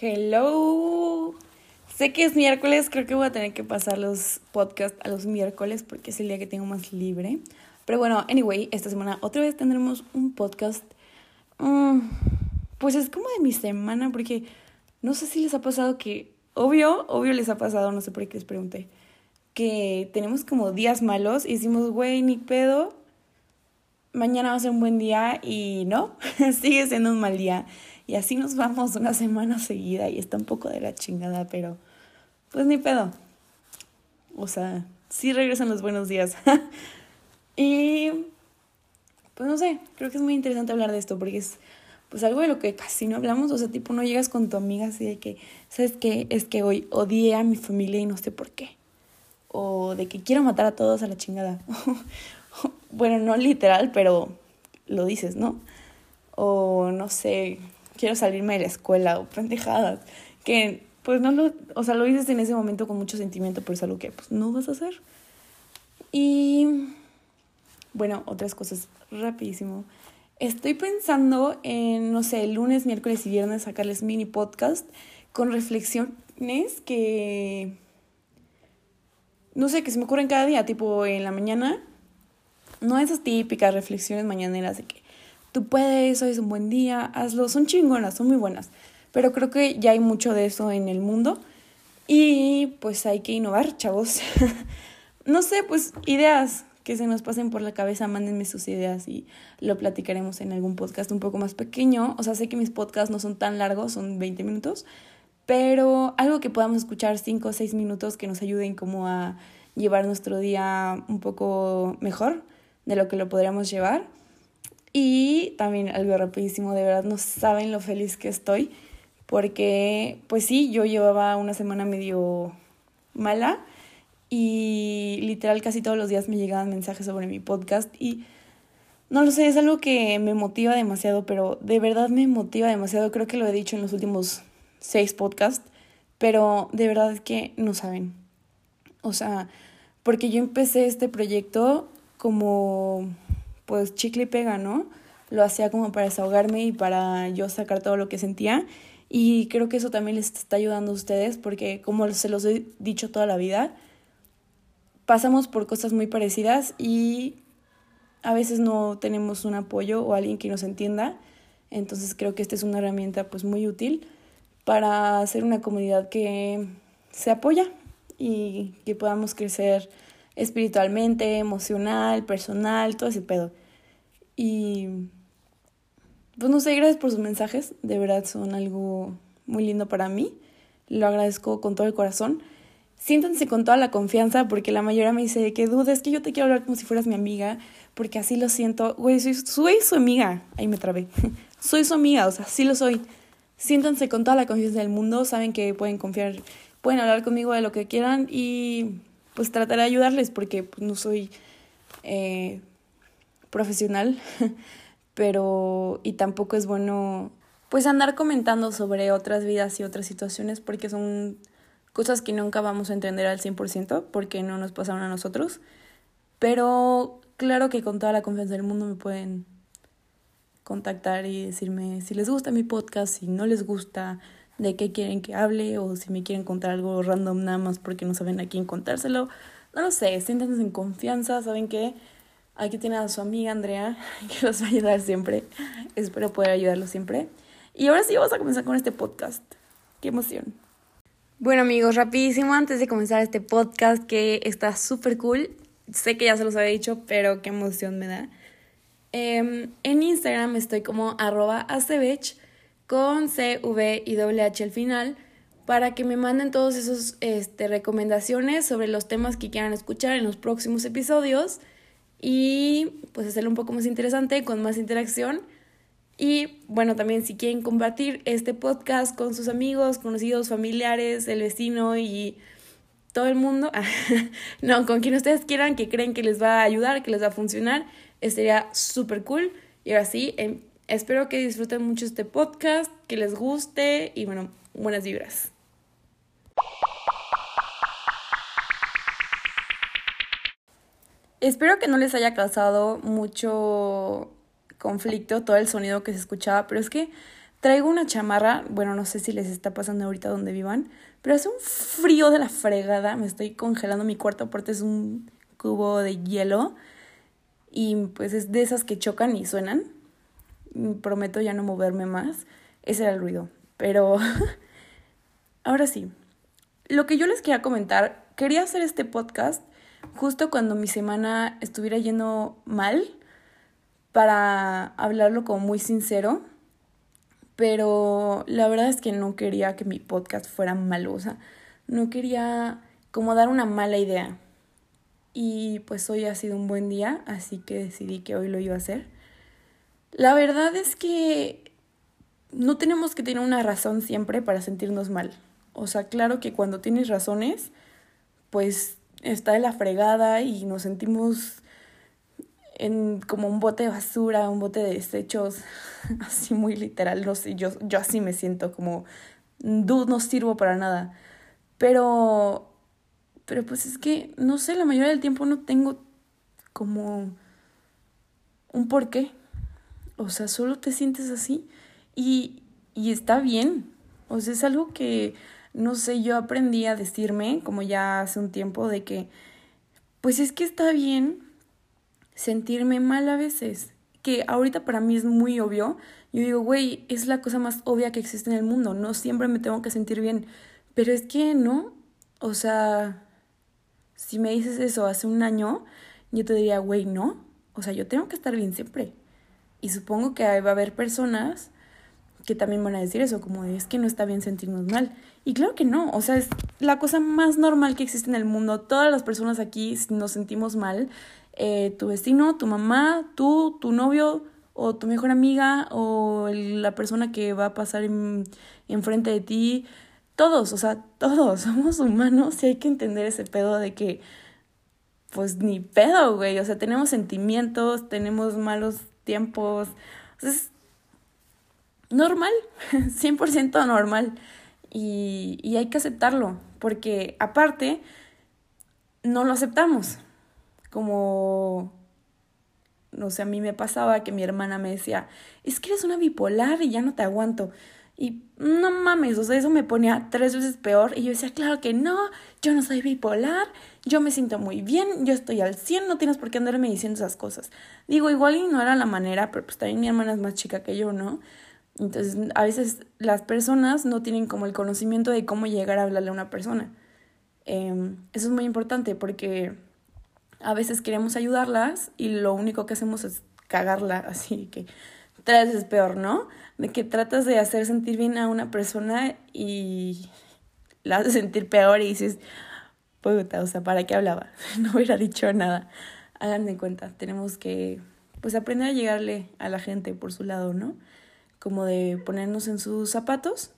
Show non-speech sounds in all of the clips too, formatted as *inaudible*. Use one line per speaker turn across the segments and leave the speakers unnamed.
Hello. Sé que es miércoles, creo que voy a tener que pasar los podcasts a los miércoles porque es el día que tengo más libre. Pero bueno, anyway, esta semana otra vez tendremos un podcast. Mm, pues es como de mi semana porque no sé si les ha pasado que, obvio, obvio les ha pasado, no sé por qué les pregunté, que tenemos como días malos y decimos, güey, ni pedo, mañana va a ser un buen día y no, *laughs* sigue siendo un mal día. Y así nos vamos una semana seguida y está un poco de la chingada, pero pues ni pedo. O sea, sí regresan los buenos días. *laughs* y pues no sé, creo que es muy interesante hablar de esto porque es pues algo de lo que casi no hablamos, o sea, tipo no llegas con tu amiga así de que, ¿sabes qué? Es que hoy odié a mi familia y no sé por qué. O de que quiero matar a todos a la chingada. *laughs* bueno, no literal, pero lo dices, ¿no? O no sé, quiero salirme de la escuela o pendejadas. Que pues no lo, o sea, lo dices en ese momento con mucho sentimiento, pero es algo que pues no vas a hacer. Y bueno, otras cosas rapidísimo. Estoy pensando en, no sé, lunes, miércoles y viernes sacarles mini podcast con reflexiones que, no sé, que se me ocurren cada día, tipo en la mañana no esas típicas reflexiones mañaneras de que tú puedes, hoy es un buen día, hazlo. Son chingonas, son muy buenas. Pero creo que ya hay mucho de eso en el mundo. Y pues hay que innovar, chavos. *laughs* no sé, pues ideas que se nos pasen por la cabeza, mándenme sus ideas y lo platicaremos en algún podcast un poco más pequeño. O sea, sé que mis podcasts no son tan largos, son 20 minutos, pero algo que podamos escuchar 5 o 6 minutos que nos ayuden como a llevar nuestro día un poco mejor de lo que lo podríamos llevar. Y también algo rapidísimo, de verdad no saben lo feliz que estoy, porque pues sí, yo llevaba una semana medio mala y literal casi todos los días me llegaban mensajes sobre mi podcast y no lo sé, es algo que me motiva demasiado, pero de verdad me motiva demasiado, creo que lo he dicho en los últimos seis podcasts, pero de verdad que no saben. O sea, porque yo empecé este proyecto como pues chicle y pega, ¿no? Lo hacía como para desahogarme y para yo sacar todo lo que sentía. Y creo que eso también les está ayudando a ustedes porque como se los he dicho toda la vida, pasamos por cosas muy parecidas y a veces no tenemos un apoyo o alguien que nos entienda. Entonces creo que esta es una herramienta pues muy útil para hacer una comunidad que se apoya y que podamos crecer espiritualmente, emocional, personal, todo ese pedo. Y pues no sé, gracias por sus mensajes, de verdad son algo muy lindo para mí, lo agradezco con todo el corazón. Siéntanse con toda la confianza porque la mayoría me dice que dudes, que yo te quiero hablar como si fueras mi amiga, porque así lo siento. Güey, soy, su amiga. Ahí me trabé. *laughs* soy su amiga, o sea, sí lo soy. Siéntanse con toda la confianza del mundo, saben que pueden confiar, pueden hablar conmigo de lo que quieran y pues trataré de ayudarles porque pues, no soy eh, profesional, *laughs* pero y tampoco es bueno pues andar comentando sobre otras vidas y otras situaciones porque son cosas que nunca vamos a entender al 100% porque no nos pasaron a nosotros, pero claro que con toda la confianza del mundo me pueden contactar y decirme si les gusta mi podcast, si no les gusta, de qué quieren que hable o si me quieren contar algo random nada más porque no saben a quién contárselo. No lo sé, siéntanse en confianza, saben que aquí tienen a su amiga Andrea *laughs* que los va a ayudar siempre. Espero poder ayudarlos siempre. Y ahora sí vamos a comenzar con este podcast. Qué emoción. Bueno amigos, rapidísimo antes de comenzar este podcast que está súper cool. Sé que ya se los había dicho, pero qué emoción me da. Em, en Instagram estoy como arroba con C, V y H al final para que me manden todos esos este, recomendaciones sobre los temas que quieran escuchar en los próximos episodios y pues hacerlo un poco más interesante, con más interacción. Y bueno, también si quieren compartir este podcast con sus amigos, conocidos, familiares, el vecino y todo el mundo, *laughs* no, con quien ustedes quieran, que creen que les va a ayudar, que les va a funcionar, estaría súper cool. Y ahora sí, em, Espero que disfruten mucho este podcast, que les guste y bueno, buenas vibras. Espero que no les haya causado mucho conflicto todo el sonido que se escuchaba, pero es que Traigo una chamarra, bueno, no sé si les está pasando ahorita donde vivan, pero hace un frío de la fregada, me estoy congelando mi cuarto porque es un cubo de hielo y pues es de esas que chocan y suenan. Prometo ya no moverme más. Ese era el ruido. Pero *laughs* ahora sí, lo que yo les quería comentar, quería hacer este podcast justo cuando mi semana estuviera yendo mal para hablarlo como muy sincero. Pero la verdad es que no quería que mi podcast fuera malo, o sea, no quería como dar una mala idea. Y pues hoy ha sido un buen día, así que decidí que hoy lo iba a hacer. La verdad es que no tenemos que tener una razón siempre para sentirnos mal. O sea, claro que cuando tienes razones, pues está de la fregada y nos sentimos en como un bote de basura, un bote de desechos, *laughs* así muy literal, no sé, yo, yo así me siento como, no sirvo para nada. Pero pero pues es que, no sé, la mayoría del tiempo no tengo como un porqué. O sea, solo te sientes así y, y está bien. O sea, es algo que, no sé, yo aprendí a decirme, como ya hace un tiempo, de que, pues es que está bien sentirme mal a veces. Que ahorita para mí es muy obvio. Yo digo, güey, es la cosa más obvia que existe en el mundo. No siempre me tengo que sentir bien. Pero es que no. O sea, si me dices eso hace un año, yo te diría, güey, no. O sea, yo tengo que estar bien siempre. Y supongo que va a haber personas que también van a decir eso, como es que no está bien sentirnos mal. Y claro que no, o sea, es la cosa más normal que existe en el mundo. Todas las personas aquí nos sentimos mal. Eh, tu vecino, tu mamá, tú, tu novio o tu mejor amiga o la persona que va a pasar enfrente de ti, todos, o sea, todos *laughs* somos humanos y hay que entender ese pedo de que, pues ni pedo, güey, o sea, tenemos sentimientos, tenemos malos tiempos, es normal, *laughs* 100% normal. Y, y hay que aceptarlo, porque aparte, no lo aceptamos, como no sé, a mí me pasaba que mi hermana me decía, es que eres una bipolar y ya no te aguanto. Y no mames, o sea, eso me ponía tres veces peor. Y yo decía, claro que no, yo no soy bipolar, yo me siento muy bien, yo estoy al 100, no tienes por qué andarme diciendo esas cosas. Digo, igual y no era la manera, pero pues también mi hermana es más chica que yo, ¿no? Entonces, a veces las personas no tienen como el conocimiento de cómo llegar a hablarle a una persona. Em, eso es muy importante porque a veces queremos ayudarlas y lo único que hacemos es cagarla, *laughs* así que tres veces peor, ¿no? de que tratas de hacer sentir bien a una persona y la haces sentir peor y dices, puta, o sea, ¿para qué hablaba? *laughs* No hubiera dicho nada. Hagan de cuenta, tenemos que pues aprender a llegarle a la gente por su lado, ¿no? Como de ponernos en sus zapatos,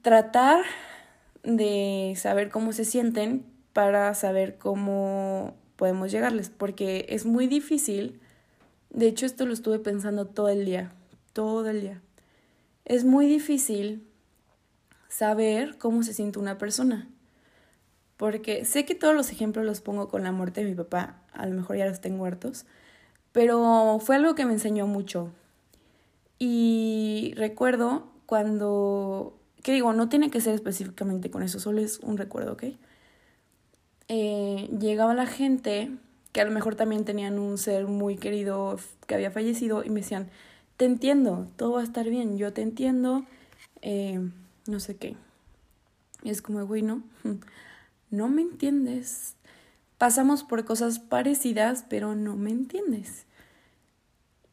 tratar de saber cómo se sienten para saber cómo podemos llegarles, porque es muy difícil. De hecho, esto lo estuve pensando todo el día todo el día. Es muy difícil saber cómo se siente una persona. Porque sé que todos los ejemplos los pongo con la muerte de mi papá, a lo mejor ya los tengo hartos, pero fue algo que me enseñó mucho. Y recuerdo cuando, ¿qué digo? No tiene que ser específicamente con eso, solo es un recuerdo, ¿ok? Eh, llegaba la gente que a lo mejor también tenían un ser muy querido que había fallecido y me decían, te entiendo, todo va a estar bien, yo te entiendo, eh, no sé qué. es como, güey, no, *laughs* no me entiendes. Pasamos por cosas parecidas, pero no me entiendes.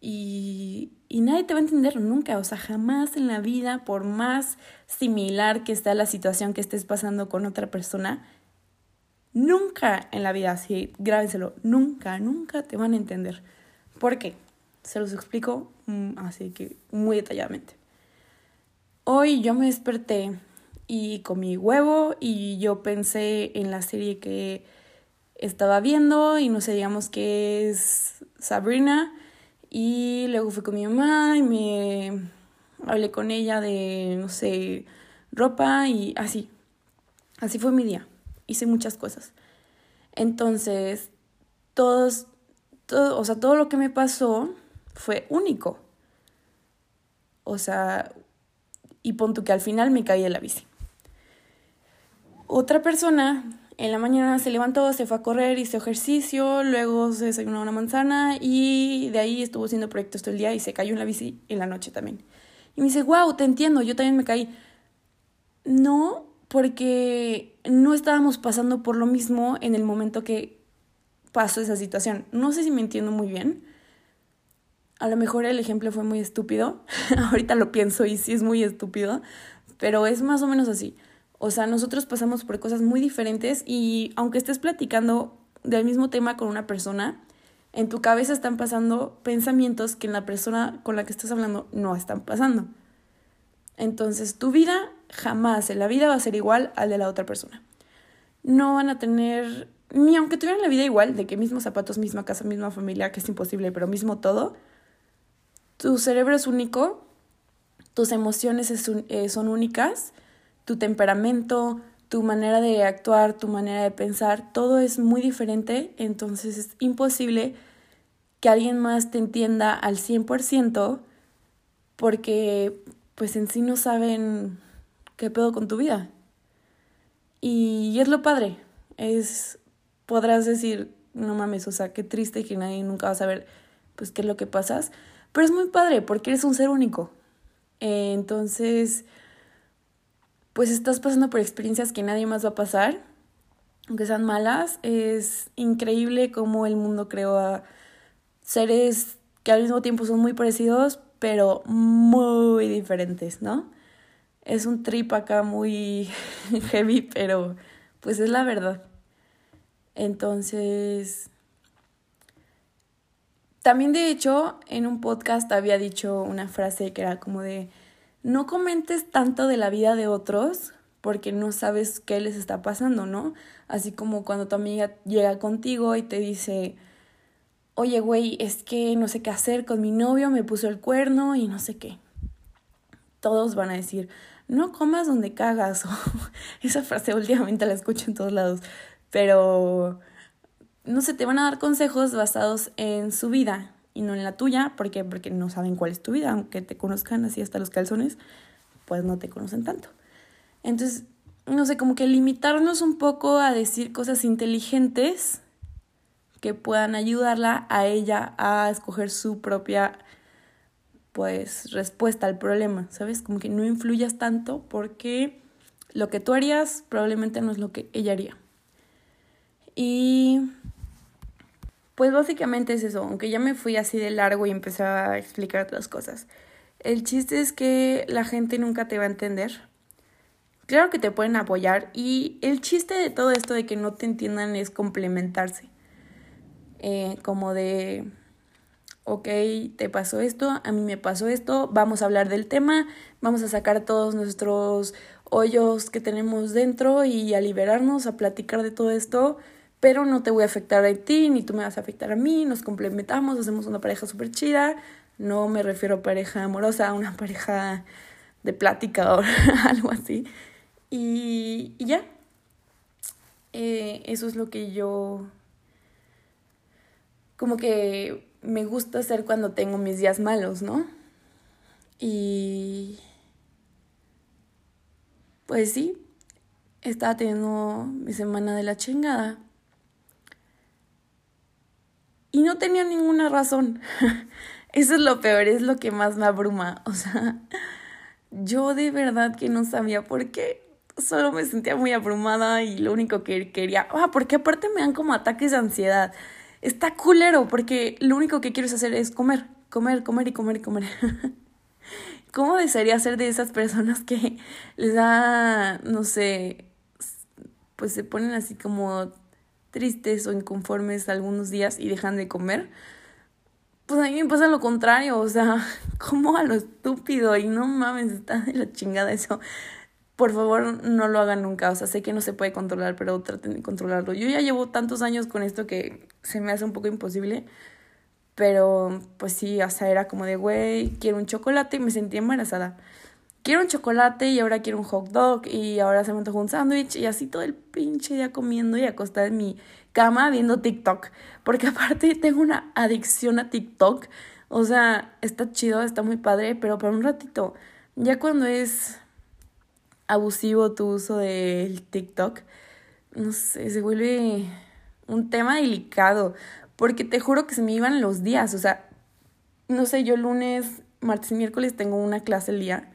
Y, y nadie te va a entender nunca, o sea, jamás en la vida, por más similar que está la situación que estés pasando con otra persona, nunca en la vida, así, grábenselo, nunca, nunca te van a entender. ¿Por qué? Se los explico mm, así que muy detalladamente. Hoy yo me desperté y comí huevo y yo pensé en la serie que estaba viendo y no sé, digamos que es Sabrina y luego fui con mi mamá y me hablé con ella de, no sé, ropa y así. Así fue mi día. Hice muchas cosas. Entonces, todos, todo, o sea, todo lo que me pasó fue único. O sea, y pon que al final me caí de la bici. Otra persona en la mañana se levantó, se fue a correr, hizo ejercicio, luego se desayunó una manzana y de ahí estuvo haciendo proyectos todo el día y se cayó en la bici en la noche también. Y me dice, wow, te entiendo, yo también me caí. No, porque no estábamos pasando por lo mismo en el momento que pasó esa situación. No sé si me entiendo muy bien. A lo mejor el ejemplo fue muy estúpido. *laughs* Ahorita lo pienso y sí es muy estúpido. Pero es más o menos así. O sea, nosotros pasamos por cosas muy diferentes y aunque estés platicando del mismo tema con una persona, en tu cabeza están pasando pensamientos que en la persona con la que estás hablando no están pasando. Entonces, tu vida jamás en la vida va a ser igual al de la otra persona. No van a tener, ni aunque tuvieran la vida igual, de que mismos zapatos, misma casa, misma familia, que es imposible, pero mismo todo, tu cerebro es único, tus emociones eh, son únicas tu temperamento, tu manera de actuar, tu manera de pensar, todo es muy diferente, entonces es imposible que alguien más te entienda al 100% porque pues en sí no saben qué pedo con tu vida. Y es lo padre, es podrás decir, no mames, o sea, qué triste que nadie nunca va a saber pues qué es lo que pasas, pero es muy padre porque eres un ser único. entonces, pues estás pasando por experiencias que nadie más va a pasar, aunque sean malas. Es increíble cómo el mundo creó a seres que al mismo tiempo son muy parecidos, pero muy diferentes, ¿no? Es un trip acá muy *laughs* heavy, pero pues es la verdad. Entonces, también de hecho, en un podcast había dicho una frase que era como de, no comentes tanto de la vida de otros porque no sabes qué les está pasando, ¿no? Así como cuando tu amiga llega contigo y te dice, oye, güey, es que no sé qué hacer con mi novio, me puso el cuerno y no sé qué. Todos van a decir, no comas donde cagas. *laughs* Esa frase últimamente la escucho en todos lados. Pero, no sé, te van a dar consejos basados en su vida, y no en la tuya. ¿Por qué? Porque no saben cuál es tu vida. Aunque te conozcan así hasta los calzones, pues no te conocen tanto. Entonces, no sé, como que limitarnos un poco a decir cosas inteligentes que puedan ayudarla a ella a escoger su propia pues respuesta al problema, ¿sabes? Como que no influyas tanto porque lo que tú harías probablemente no es lo que ella haría. Y pues básicamente es eso, aunque ya me fui así de largo y empecé a explicar otras cosas. El chiste es que la gente nunca te va a entender. Claro que te pueden apoyar y el chiste de todo esto de que no te entiendan es complementarse. Eh, como de, ok, te pasó esto, a mí me pasó esto, vamos a hablar del tema, vamos a sacar todos nuestros hoyos que tenemos dentro y a liberarnos, a platicar de todo esto pero no te voy a afectar a ti, ni tú me vas a afectar a mí, nos complementamos, hacemos una pareja súper chida. No me refiero a pareja amorosa, a una pareja de plática o *laughs* algo así. Y, y ya. Eh, eso es lo que yo como que me gusta hacer cuando tengo mis días malos, ¿no? Y pues sí, estaba teniendo mi semana de la chingada. Y no tenía ninguna razón. *laughs* Eso es lo peor, es lo que más me abruma. O sea, yo de verdad que no sabía por qué. Solo me sentía muy abrumada y lo único que quería... Ah, porque aparte me dan como ataques de ansiedad. Está culero porque lo único que quiero hacer es comer, comer, comer y comer y comer. *laughs* ¿Cómo desearía ser de esas personas que les da, no sé, pues se ponen así como tristes o inconformes algunos días y dejan de comer, pues a mí me pasa lo contrario, o sea, *laughs* como a lo estúpido y no mames, está de la chingada eso. Por favor, no lo hagan nunca, o sea, sé que no se puede controlar, pero traten de controlarlo. Yo ya llevo tantos años con esto que se me hace un poco imposible, pero pues sí, o sea, era como de, güey, quiero un chocolate y me sentí embarazada quiero un chocolate y ahora quiero un hot dog y ahora se me antojó un sándwich y así todo el pinche día comiendo y acostada en mi cama viendo TikTok, porque *laughs* aparte tengo una adicción a TikTok. O sea, está chido, está muy padre, pero por un ratito. Ya cuando es abusivo tu uso del TikTok, no sé, se vuelve un tema delicado, porque te juro que se me iban los días, o sea, no sé, yo lunes, martes y miércoles tengo una clase el día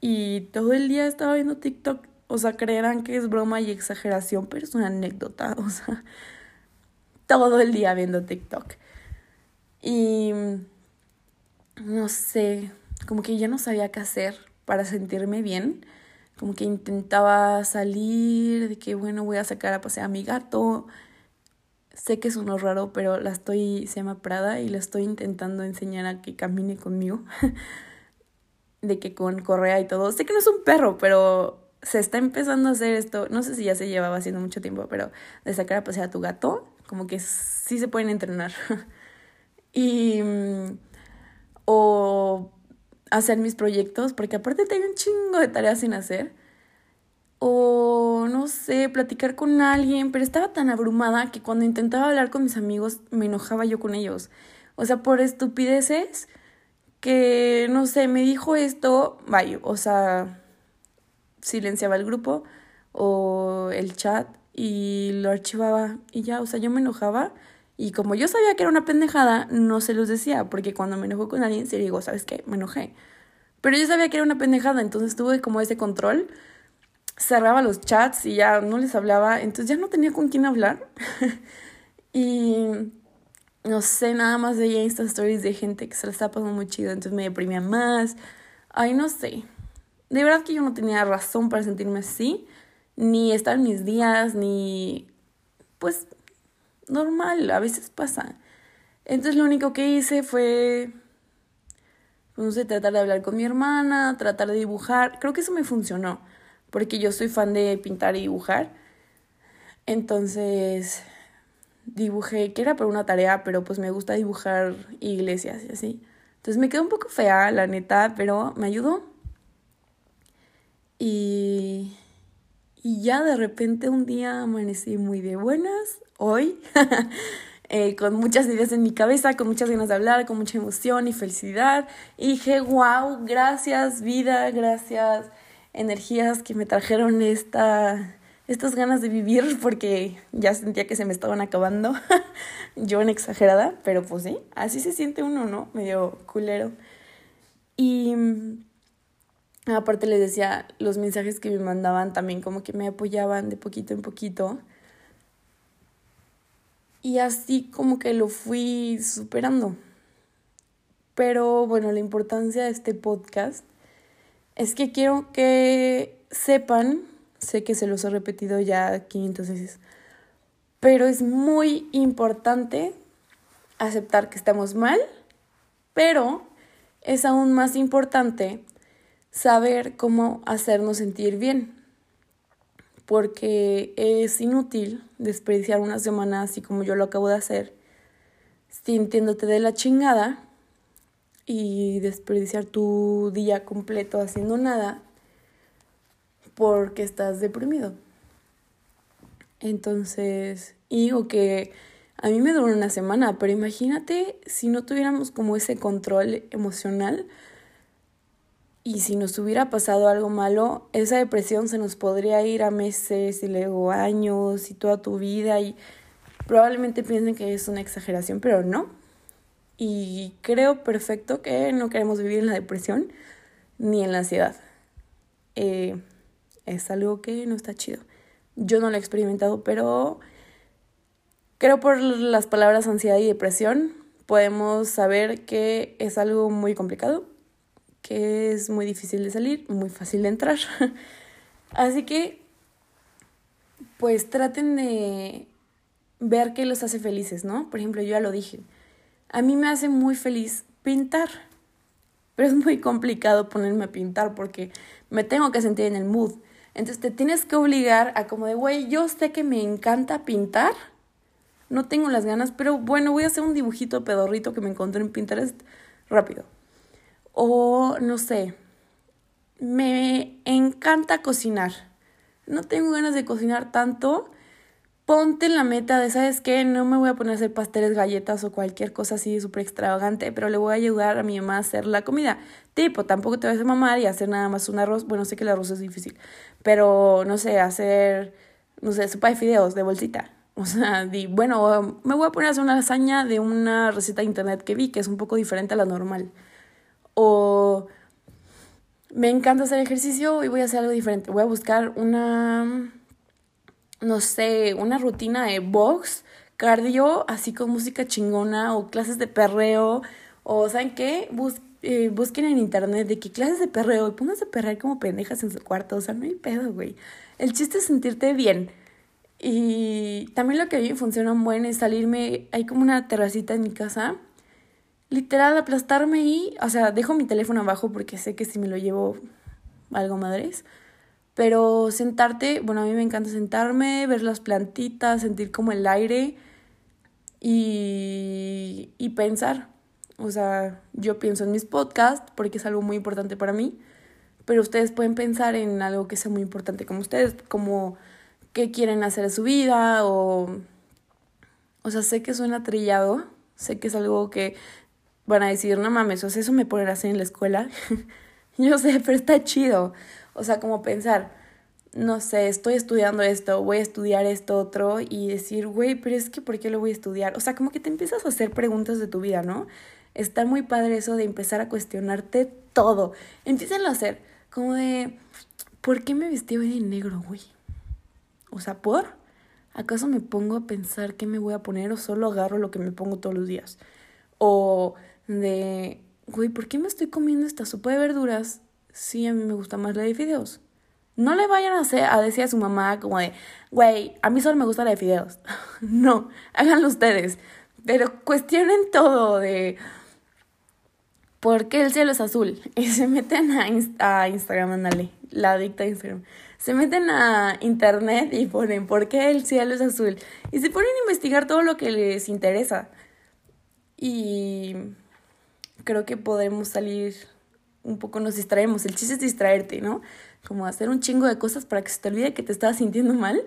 y todo el día estaba viendo TikTok, o sea, creerán que es broma y exageración, pero es una anécdota, *laughs* o sea, todo el día viendo TikTok. Y no sé, como que ya no sabía qué hacer para sentirme bien como que intentaba salir, de que bueno, voy a sacar a pasear a mi gato. Sé que es uno raro, pero la estoy, se llama Prada y la estoy intentando enseñar a que camine conmigo. *laughs* de que con correa y todo. Sé que no es un perro, pero se está empezando a hacer esto. No sé si ya se llevaba haciendo mucho tiempo, pero de sacar a pasear a tu gato, como que sí se pueden entrenar. *laughs* y. Mm, o hacer mis proyectos, porque aparte tengo un chingo de tareas sin hacer. O no sé, platicar con alguien, pero estaba tan abrumada que cuando intentaba hablar con mis amigos me enojaba yo con ellos. O sea, por estupideces que, no sé, me dijo esto, vaya, o sea, silenciaba el grupo o el chat y lo archivaba y ya, o sea, yo me enojaba y como yo sabía que era una pendejada, no se los decía, porque cuando me enojo con alguien, se digo, ¿sabes qué? Me enojé. Pero yo sabía que era una pendejada, entonces tuve como ese control. Cerraba los chats y ya no les hablaba, entonces ya no tenía con quién hablar. *laughs* y no sé, nada más veía Insta Stories de gente que se la estaba pasando muy chido, entonces me deprimía más. Ay, no sé. De verdad que yo no tenía razón para sentirme así, ni estar en mis días, ni pues normal, a veces pasa. Entonces lo único que hice fue, no sé, tratar de hablar con mi hermana, tratar de dibujar. Creo que eso me funcionó, porque yo soy fan de pintar y dibujar. Entonces dibujé, que era por una tarea, pero pues me gusta dibujar iglesias y así. Entonces me quedó un poco fea, la neta, pero me ayudó. Y, y ya de repente un día amanecí muy de buenas, hoy, *laughs* eh, con muchas ideas en mi cabeza, con muchas ganas de hablar, con mucha emoción y felicidad. Y dije, wow, gracias vida, gracias energías que me trajeron esta, estas ganas de vivir *laughs* porque ya sentía que se me estaban acabando. *laughs* Yo en exagerada, pero pues sí, así se siente uno, ¿no? Medio culero. Y aparte les decía, los mensajes que me mandaban también como que me apoyaban de poquito en poquito. Y así como que lo fui superando. Pero bueno, la importancia de este podcast es que quiero que sepan, sé que se los he repetido ya 500 veces, pero es muy importante aceptar que estamos mal, pero es aún más importante saber cómo hacernos sentir bien porque es inútil desperdiciar una semana así como yo lo acabo de hacer, sintiéndote de la chingada y desperdiciar tu día completo haciendo nada porque estás deprimido. Entonces, y digo que a mí me duró una semana, pero imagínate si no tuviéramos como ese control emocional, y si nos hubiera pasado algo malo, esa depresión se nos podría ir a meses y luego años y toda tu vida y probablemente piensen que es una exageración, pero no. Y creo perfecto que no queremos vivir en la depresión ni en la ansiedad. Eh, es algo que no está chido. Yo no lo he experimentado, pero creo por las palabras ansiedad y depresión podemos saber que es algo muy complicado que es muy difícil de salir, muy fácil de entrar. *laughs* Así que, pues traten de ver qué los hace felices, ¿no? Por ejemplo, yo ya lo dije, a mí me hace muy feliz pintar, pero es muy complicado ponerme a pintar porque me tengo que sentir en el mood. Entonces te tienes que obligar a como de, güey, yo sé que me encanta pintar, no tengo las ganas, pero bueno, voy a hacer un dibujito pedorrito que me encontré en Pinterest rápido. O no sé, me encanta cocinar. No tengo ganas de cocinar tanto, ponte la meta de, ¿sabes qué? No me voy a poner a hacer pasteles, galletas o cualquier cosa así súper extravagante, pero le voy a ayudar a mi mamá a hacer la comida. Tipo, tampoco te vas a mamar y hacer nada más un arroz. Bueno, sé que el arroz es difícil, pero no sé, hacer, no sé, sopa de fideos de bolsita. O sea, di, bueno, me voy a poner a hacer una lasaña de una receta de internet que vi, que es un poco diferente a la normal. O me encanta hacer ejercicio y voy a hacer algo diferente. Voy a buscar una no sé, una rutina de box, cardio, así con música chingona o clases de perreo o ¿saben qué? Eh, busquen en internet de qué clases de perreo y pónganse a perrear como pendejas en su cuarto, o sea, no hay pedo, güey. El chiste es sentirte bien. Y también lo que a mí me funciona buen es salirme, hay como una terracita en mi casa, literal aplastarme y, o sea, dejo mi teléfono abajo porque sé que si me lo llevo algo madres pero sentarte, bueno, a mí me encanta sentarme, ver las plantitas, sentir como el aire y, y pensar. O sea, yo pienso en mis podcasts porque es algo muy importante para mí, pero ustedes pueden pensar en algo que sea muy importante como ustedes, como qué quieren hacer en su vida o... O sea, sé que suena trillado, sé que es algo que van a decir, no mames, o sea, eso me a hacer en la escuela. *laughs* yo sé, pero está chido. O sea, como pensar, no sé, estoy estudiando esto, voy a estudiar esto otro y decir, güey, pero es que ¿por qué lo voy a estudiar? O sea, como que te empiezas a hacer preguntas de tu vida, ¿no? Está muy padre eso de empezar a cuestionarte todo. Empiezan a hacer, como de, ¿por qué me vestí hoy de negro, güey? O sea, ¿por? ¿Acaso me pongo a pensar qué me voy a poner o solo agarro lo que me pongo todos los días? O de, güey, ¿por qué me estoy comiendo esta sopa de verduras si a mí me gusta más la de fideos? No le vayan a, decir a su mamá como de, güey, a mí solo me gusta la de fideos. *laughs* no, háganlo ustedes. Pero cuestionen todo de por qué el cielo es azul. *laughs* Y se meten a, a Instagram, ándale, la adicta a Instagram. Se meten a internet y ponen por qué el cielo es azul. Y se ponen a investigar todo lo que les interesa. Y creo que podemos salir un poco, nos distraemos. El chiste es distraerte, ¿no? como hacer un chingo de cosas para que se te olvide que te estabas sintiendo mal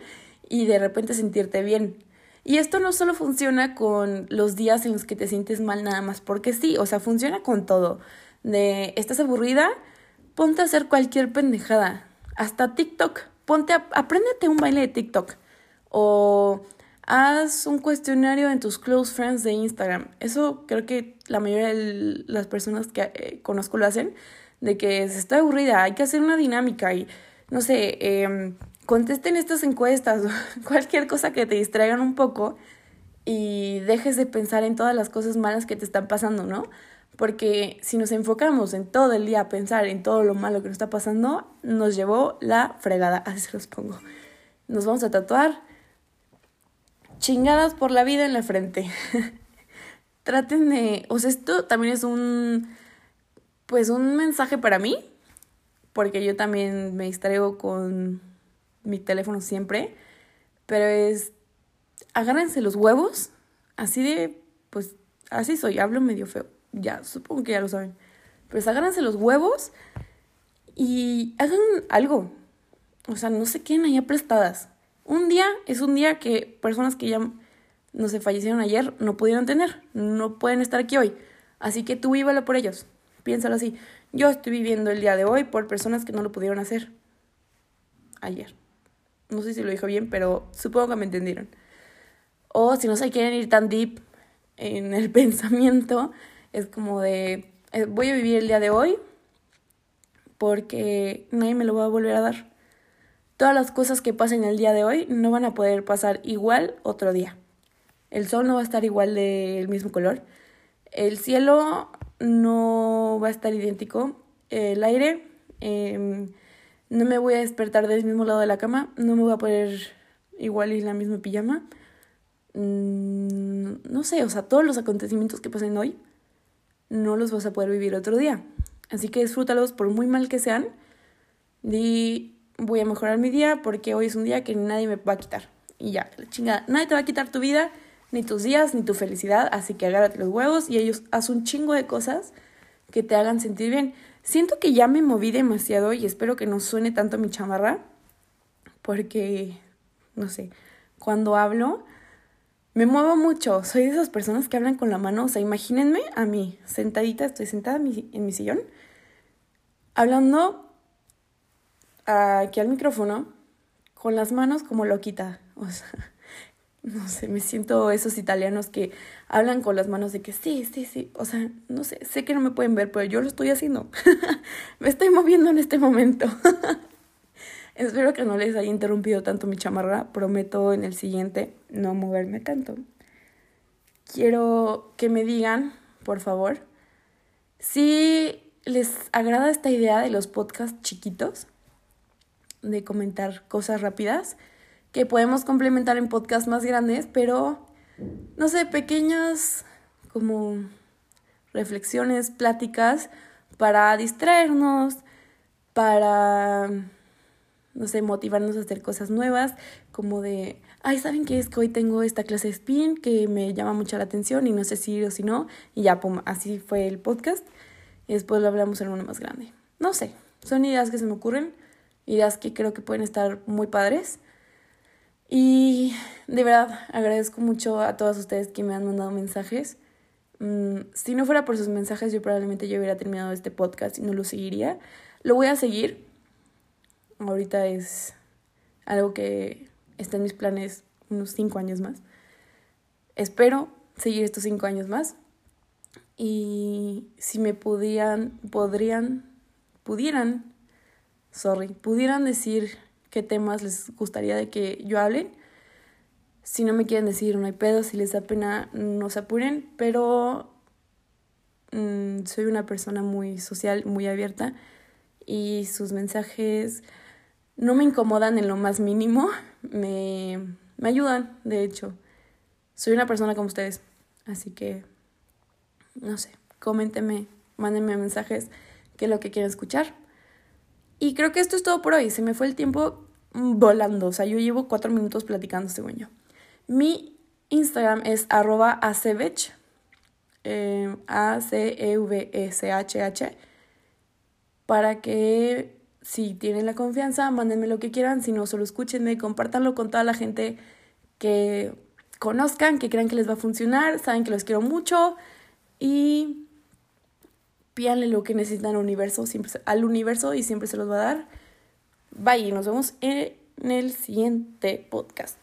y de repente sentirte bien. Y esto no solo funciona con los días en los que te sientes mal nada más porque sí, o sea, funciona con todo. De, ¿estás aburrida? Ponte a hacer cualquier pendejada. Hasta TikTok. Ponte a, apréndete un baile de TikTok. O haz un cuestionario en tus close friends de Instagram. Eso creo que la mayoría de las personas que eh, conozco lo hacen de que se está aburrida, hay que hacer una dinámica y, no sé, eh, contesten estas encuestas, *laughs* cualquier cosa que te distraigan un poco y dejes de pensar en todas las cosas malas que te están pasando, ¿no? Porque si nos enfocamos en todo el día a pensar en todo lo malo que nos está pasando, nos llevó la fregada, *laughs* así se los pongo. Nos vamos a tatuar chingadas por la vida en la frente. *laughs* Traten de, o sea, esto también es un pues un mensaje para mí, porque yo también me distraigo con mi teléfono siempre, pero es, agárrense los huevos, así de, pues así soy, hablo medio feo, ya, supongo que ya lo saben, pero agárrense los huevos y hagan algo, o sea, no se queden ahí prestadas. Un día es un día que personas que ya, no se fallecieron ayer, no pudieron tener, no pueden estar aquí hoy, así que tú vívalo por ellos. Piénsalo así. Yo estoy viviendo el día de hoy por personas que no lo pudieron hacer ayer. No sé si lo dijo bien, pero supongo que me entendieron. O si no se quieren ir tan deep en el *laughs* pensamiento, es como de, eh, voy a vivir el día de hoy porque nadie me lo va a volver a dar. Todas las cosas que pasen el día de hoy no van a poder pasar igual otro día. El sol no va a estar igual del mismo color. El cielo no va a estar idéntico. El aire, em, no me voy a despertar del mismo lado de la cama, no me voy a poner igual y la misma pijama. Mm, no sé, o sea, todos los acontecimientos que pasen hoy no los vas a poder vivir otro día. Así que disfrútalos por muy mal que sean. Di, voy a mejorar mi día porque hoy es un día que nadie me va a quitar. Y ya, la chingada, nadie te va a quitar tu vida ni tus días, ni tu felicidad, así que agárrate los huevos y ellos haz un chingo de cosas que te hagan sentir bien. Siento que ya me moví demasiado y espero que no suene tanto mi chamarra, porque, no sé, cuando hablo, me muevo mucho. Soy de esas personas que hablan con la mano. O sea, imagínense a mí, sentadita, estoy sentada en mi, en mi sillón, hablando aquí al micrófono, con las manos como loquita. O sea, *laughs* no sé, me siento esos italianos que hablan con las manos de que sí, sí, sí. O sea, no sé, sé que no me pueden ver, pero yo lo estoy haciendo. *laughs* me estoy moviendo en este momento. *laughs* Espero que no les haya interrumpido tanto mi chamarra. Prometo en el siguiente no moverme tanto. Quiero que me digan, por favor, si les agrada esta idea de los podcasts chiquitos, de comentar cosas rápidas que podemos complementar en podcasts más grandes, pero no sé, pequeñas como reflexiones, pláticas para distraernos, para, no sé, motivarnos a hacer cosas nuevas, como de, ay, ¿saben qué es que hoy tengo esta clase de spin que me llama mucho la atención y no sé si ir o si no? Y ya, pum, así fue el podcast y después lo hablamos en uno más grande. No sé, son ideas que se me ocurren, ideas que creo que pueden estar muy padres. Y de verdad agradezco mucho a todas ustedes que me han mandado mensajes. Mm, si no fuera por sus mensajes, yo probablemente ya hubiera terminado este podcast y no lo seguiría. Lo voy a seguir. Ahorita es algo que está en mis planes unos cinco años más. Espero seguir estos cinco años más. Y si me pudieran, podrían, pudieran, sorry, pudieran decir qué temas les gustaría de que yo hable. Si no me quieren decir, no hay pedo, si les da pena, no se apuren, pero mm, soy una persona muy social, muy abierta y sus mensajes no me incomodan en lo más mínimo, *laughs* me, me ayudan, de hecho. Soy una persona como ustedes, así que, no sé, coméntenme, mándenme mensajes, qué es lo que quieren escuchar. Y creo que esto es todo por hoy. Se me fue el tiempo volando. O sea, yo llevo cuatro minutos platicando este yo. Mi Instagram es arroba acevech, A-C-E-V-E-C-H-H, para que si tienen la confianza, mándenme lo que quieran. Si no, solo escúchenme, compártanlo con toda la gente que conozcan, que crean que les va a funcionar. Saben que los quiero mucho. Y pídanle lo que necesitan al universo, siempre, al universo y siempre se los va a dar. Bye, nos vemos en el siguiente podcast.